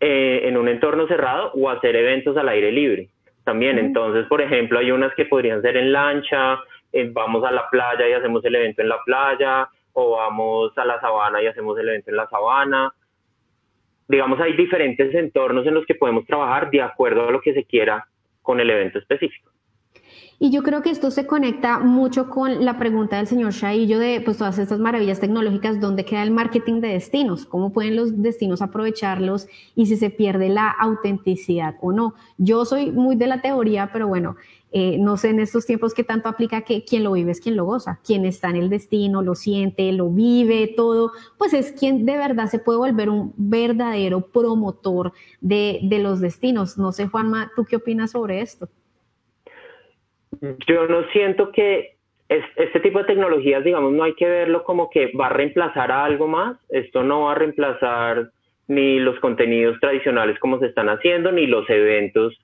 eh, en un entorno cerrado o hacer eventos al aire libre también. Entonces, por ejemplo, hay unas que podrían ser en lancha, eh, vamos a la playa y hacemos el evento en la playa, o vamos a la sabana y hacemos el evento en la sabana. Digamos, hay diferentes entornos en los que podemos trabajar de acuerdo a lo que se quiera con el evento específico. Y yo creo que esto se conecta mucho con la pregunta del señor Shaillo de pues, todas estas maravillas tecnológicas, ¿dónde queda el marketing de destinos? ¿Cómo pueden los destinos aprovecharlos y si se pierde la autenticidad o no? Yo soy muy de la teoría, pero bueno, eh, no sé en estos tiempos qué tanto aplica que quien lo vive es quien lo goza, quien está en el destino, lo siente, lo vive, todo, pues es quien de verdad se puede volver un verdadero promotor de, los destinos. No sé, Juanma, ¿tú qué opinas sobre esto? Yo no siento que este tipo de tecnologías, digamos, no hay que verlo como que va a reemplazar a algo más. Esto no va a reemplazar ni los contenidos tradicionales como se están haciendo, ni los eventos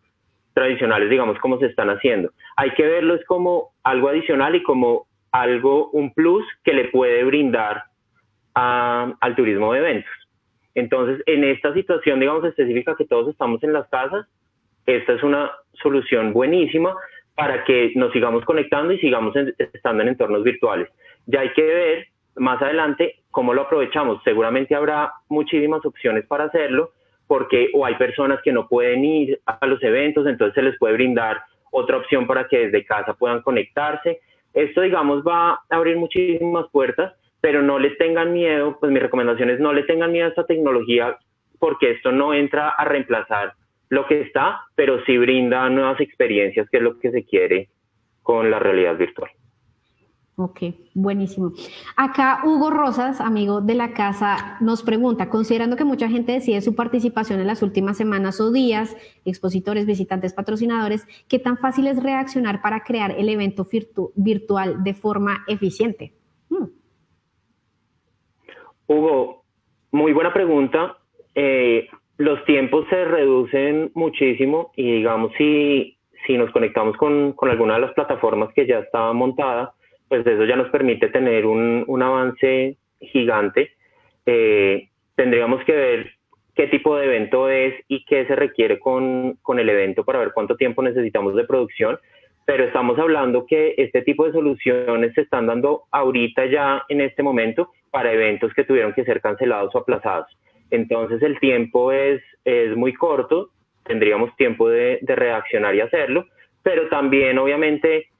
tradicionales, digamos, como se están haciendo. Hay que verlo es como algo adicional y como algo, un plus que le puede brindar al turismo de eventos. Entonces, en esta situación, digamos, específica que todos estamos en las casas, esta es una solución buenísima para que nos sigamos conectando y sigamos estando en entornos virtuales. Ya hay que ver más adelante cómo lo aprovechamos. Seguramente habrá muchísimas opciones para hacerlo, porque o hay personas que no pueden ir a los eventos, entonces se les puede brindar otra opción para que desde casa puedan conectarse. Esto, digamos, va a abrir muchísimas puertas, pero no les tengan miedo, pues mi recomendación es no le tengan miedo a esta tecnología, porque esto no entra a reemplazar lo que está, pero sí brinda nuevas experiencias, que es lo que se quiere con la realidad virtual. Ok, buenísimo. Acá Hugo Rosas, amigo de la casa, nos pregunta, considerando que mucha gente decide su participación en las últimas semanas o días, expositores, visitantes, patrocinadores, ¿qué tan fácil es reaccionar para crear el evento virtual de forma eficiente? Hmm. Hugo, muy buena pregunta. Eh, los tiempos se reducen muchísimo y digamos si, si nos conectamos con, con alguna de las plataformas que ya estaba montada, pues eso ya nos permite tener un, un avance gigante. Eh, tendríamos que ver qué tipo de evento es y qué se requiere con, con, el evento para ver cuánto tiempo necesitamos de producción, pero estamos hablando que este tipo de soluciones se están dando ahorita ya en este momento para eventos que tuvieron que ser cancelados o aplazados. Entonces el tiempo es, es muy corto, tendríamos tiempo de, de reaccionar y hacerlo, pero también obviamente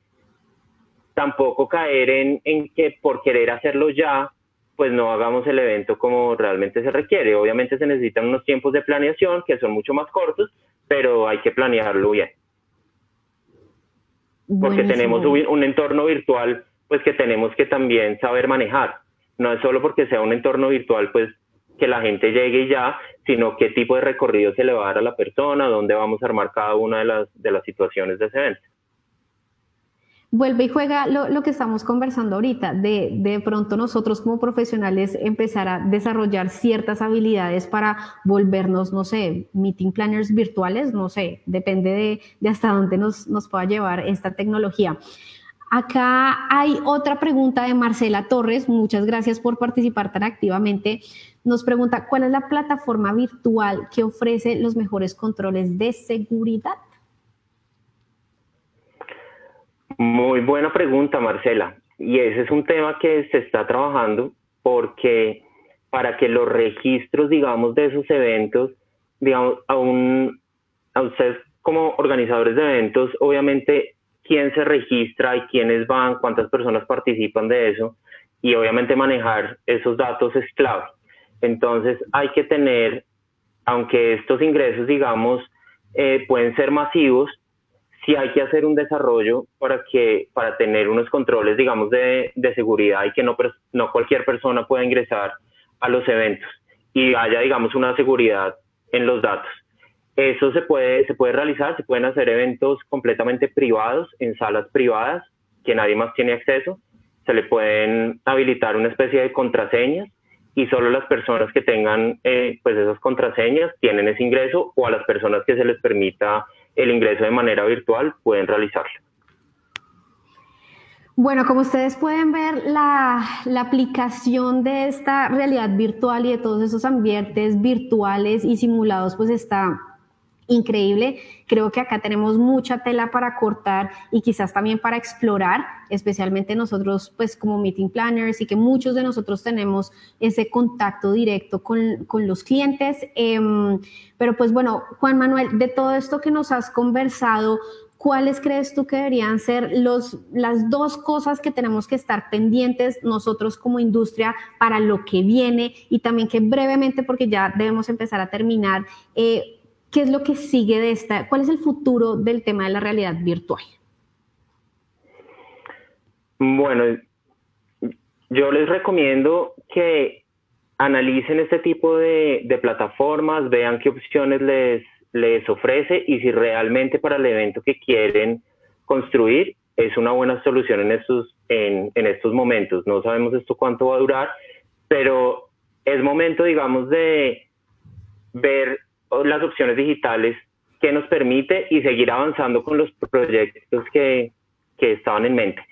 tampoco caer en, en que por querer hacerlo ya, pues no hagamos el evento como realmente se requiere. Obviamente se necesitan unos tiempos de planeación que son mucho más cortos, pero hay que planearlo bien. Porque tenemos un entorno virtual, pues que tenemos que también saber manejar. No es solo porque sea un entorno virtual, pues que la gente llegue y ya, sino qué tipo de recorrido se le va a dar a la persona, dónde vamos a armar cada una de las, de las situaciones de ese evento vuelve y juega lo, que estamos conversando ahorita, de, de pronto nosotros como profesionales empezar a desarrollar ciertas habilidades para volvernos, no sé, meeting planners virtuales, no sé, depende de, de hasta dónde nos, nos pueda llevar esta tecnología. Acá hay otra pregunta de Marcela Torres, muchas gracias por participar tan activamente. Nos pregunta, ¿cuál es la plataforma virtual que ofrece los mejores controles de seguridad? Muy buena pregunta, Marcela. Y ese es un tema que se está trabajando porque para que los registros, digamos, de esos eventos, digamos, a, un, ustedes como organizadores de eventos, obviamente, quién se registra y quiénes van, cuántas personas participan de eso, y obviamente manejar esos datos es clave. Entonces hay que tener, aunque estos ingresos, digamos, eh, pueden ser masivos, sí hay que hacer un desarrollo para que para tener unos controles, digamos, de, de seguridad y que no, no cualquier persona pueda ingresar a los eventos y haya, digamos, una seguridad en los datos. Eso se puede, se puede realizar, se pueden hacer eventos completamente privados, en salas privadas, que nadie más tiene acceso. Se le pueden habilitar una especie de contraseñas y solo las personas que tengan eh, pues esas contraseñas tienen ese ingreso o a las personas que se les permita el ingreso de manera virtual pueden realizarlo. Bueno, como ustedes pueden ver, la, la, aplicación de esta realidad virtual y de todos esos ambientes virtuales y simulados, pues está increíble. Creo que acá tenemos mucha tela para cortar y quizás también para explorar, especialmente nosotros, pues como meeting planners y que muchos de nosotros tenemos ese contacto directo con, con los clientes. Em, pero pues bueno, Juan Manuel, de todo esto que nos has conversado, ¿cuáles crees tú que deberían ser los, las dos cosas que tenemos que estar pendientes nosotros como industria para lo que viene? Y también que brevemente, porque ya debemos empezar a terminar, eh, ¿Qué es lo que sigue de esta? ¿Cuál es el futuro del tema de la realidad virtual? Bueno, yo les recomiendo que analicen este tipo de, plataformas, vean qué opciones les, les ofrece y si realmente para el evento que quieren construir es una buena solución en estos, en, en estos momentos. No sabemos esto cuánto va a durar, pero es momento, digamos, de ver las opciones digitales que nos permite y seguir avanzando con los proyectos que, que estaban en mente.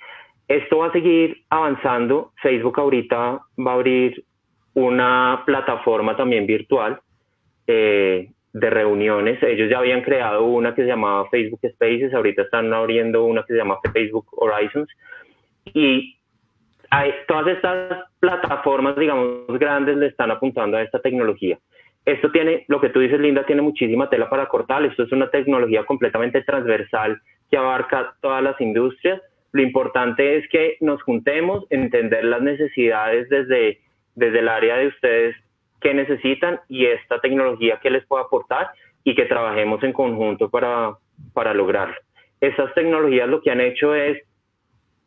Esto va a seguir avanzando. Facebook ahorita va a abrir una plataforma también virtual eh, de reuniones. Ellos ya habían creado una que se llamaba Facebook Spaces, ahorita están abriendo una que se llama Facebook Horizons. Y hay, todas estas plataformas, digamos, grandes le están apuntando a esta tecnología. Esto tiene, lo que tú dices, Linda, tiene muchísima tela para cortar. Esto es una tecnología completamente transversal que abarca todas las industrias. Lo importante es que nos juntemos, entender las necesidades desde, desde el área de ustedes que necesitan y esta tecnología que les puede aportar y que trabajemos en conjunto para, para lograrlo. Estas tecnologías lo que han hecho es,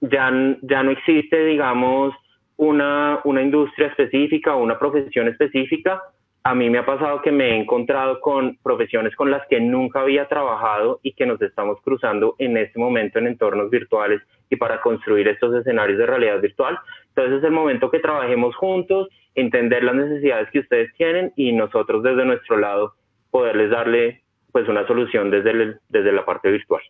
ya, ya no existe, digamos, una, una industria específica o una profesión específica, a mí me ha pasado que me he encontrado con profesiones con las que nunca había trabajado y que nos estamos cruzando en este momento en entornos virtuales y para construir estos escenarios de realidad virtual. Entonces es el momento que trabajemos juntos, entender las necesidades que ustedes tienen y nosotros desde nuestro lado poderles darle pues una solución desde, desde la parte virtual.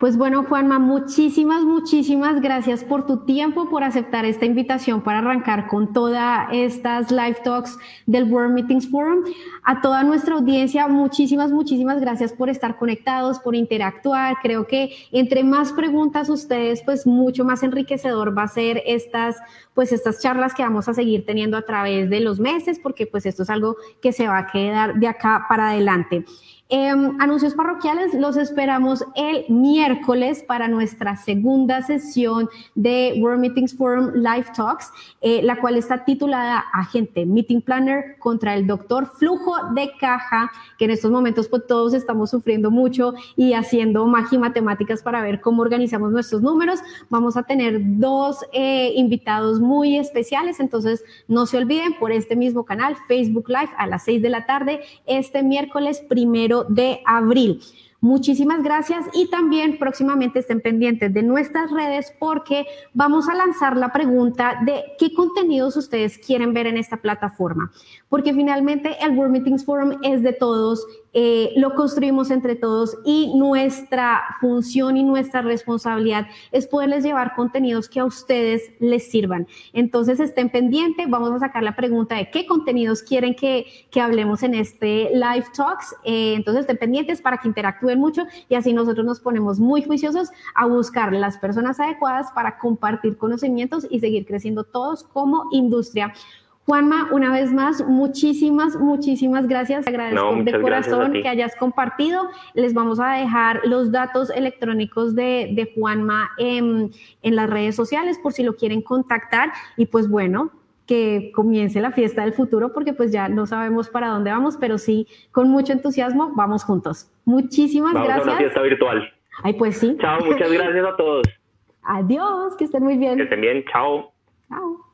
Pues bueno, Juanma, muchísimas, muchísimas gracias por tu tiempo, por aceptar esta invitación para arrancar con todas estas live talks del World Meetings Forum. A toda nuestra audiencia, muchísimas, muchísimas gracias por estar conectados, por interactuar. Creo que entre más preguntas ustedes, pues mucho más enriquecedor va a ser estas, pues estas charlas que vamos a seguir teniendo a través de los meses, porque pues esto es algo que se va a quedar de acá para adelante. Em, anuncios parroquiales los esperamos el miércoles para nuestra segunda sesión de World Meetings Forum Live Talks, eh, la cual está titulada Agente Meeting Planner contra el doctor Flujo de Caja, que en estos momentos pues, todos estamos sufriendo mucho y haciendo magia y matemáticas para ver cómo organizamos nuestros números. Vamos a tener dos eh, invitados muy especiales, entonces no se olviden por este mismo canal, Facebook Live, a las seis de la tarde, este miércoles primero de abril. Muchísimas gracias y también próximamente estén pendientes de nuestras redes porque vamos a lanzar la pregunta de qué contenidos ustedes quieren ver en esta plataforma. Porque finalmente el World Meetings Forum es de todos eh, lo construimos entre todos y nuestra función y nuestra responsabilidad es poderles llevar contenidos que a ustedes les sirvan. Entonces estén pendientes, vamos a sacar la pregunta de qué contenidos quieren que, que hablemos en este live talks. Eh, entonces estén pendientes para que interactúen mucho y así nosotros nos ponemos muy juiciosos a buscar las personas adecuadas para compartir conocimientos y seguir creciendo todos como industria. Juanma, una vez más, muchísimas, muchísimas gracias. Te agradezco de corazón que hayas compartido. Les vamos a dejar los datos electrónicos de, Juanma en, en las redes sociales por si lo quieren contactar. Y pues bueno, que comience la fiesta del futuro porque pues ya no sabemos para dónde vamos, pero sí, con mucho entusiasmo, vamos juntos. Muchísimas vamos gracias. A una fiesta virtual. Ay, pues sí. Chao, muchas gracias a todos. [LAUGHS] Adiós, que estén muy bien. Que estén bien, chao. Chao.